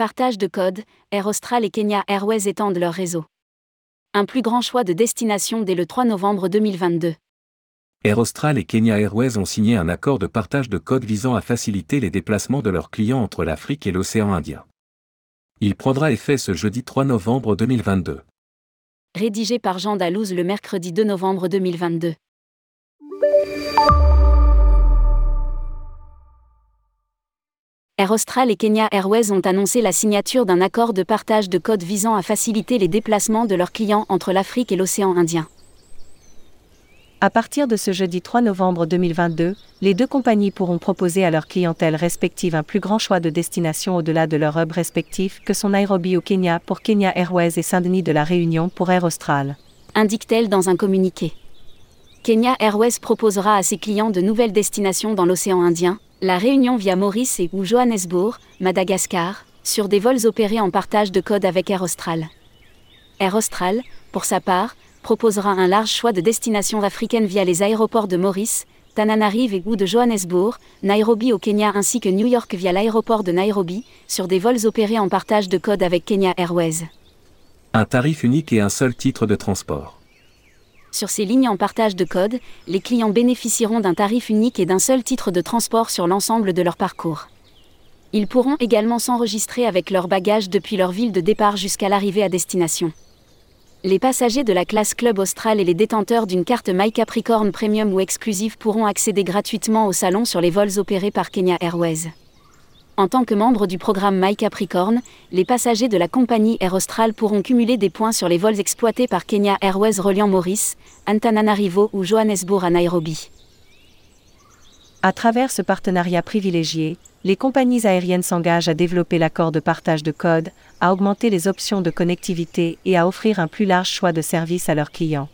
Partage de code, Air Austral et Kenya Airways étendent leur réseau. Un plus grand choix de destination dès le 3 novembre 2022. Air Austral et Kenya Airways ont signé un accord de partage de code visant à faciliter les déplacements de leurs clients entre l'Afrique et l'océan Indien. Il prendra effet ce jeudi 3 novembre 2022. Rédigé par Jean Dalouse le mercredi 2 novembre 2022. Air Austral et Kenya Airways ont annoncé la signature d'un accord de partage de code visant à faciliter les déplacements de leurs clients entre l'Afrique et l'océan Indien. À partir de ce jeudi 3 novembre 2022, les deux compagnies pourront proposer à leur clientèle respective un plus grand choix de destinations au-delà de leurs hubs respectifs que sont Nairobi au Kenya pour Kenya Airways et Saint-Denis de la Réunion pour Air Austral. Indique-t-elle dans un communiqué. Kenya Airways proposera à ses clients de nouvelles destinations dans l'océan Indien, la Réunion via Maurice et ou Johannesburg, Madagascar, sur des vols opérés en partage de code avec Air Austral. Air Austral, pour sa part, proposera un large choix de destinations africaines via les aéroports de Maurice, Tananarive et ou de Johannesburg, Nairobi au Kenya ainsi que New York via l'aéroport de Nairobi, sur des vols opérés en partage de code avec Kenya Airways. Un tarif unique et un seul titre de transport. Sur ces lignes en partage de code, les clients bénéficieront d'un tarif unique et d'un seul titre de transport sur l'ensemble de leur parcours. Ils pourront également s'enregistrer avec leurs bagages depuis leur ville de départ jusqu'à l'arrivée à destination. Les passagers de la classe Club Austral et les détenteurs d'une carte My Capricorn Premium ou exclusive pourront accéder gratuitement au salon sur les vols opérés par Kenya Airways. En tant que membre du programme My Capricorn, les passagers de la compagnie Air Austral pourront cumuler des points sur les vols exploités par Kenya Airways reliant Maurice, Antananarivo ou Johannesburg à Nairobi. À travers ce partenariat privilégié, les compagnies aériennes s'engagent à développer l'accord de partage de code, à augmenter les options de connectivité et à offrir un plus large choix de services à leurs clients.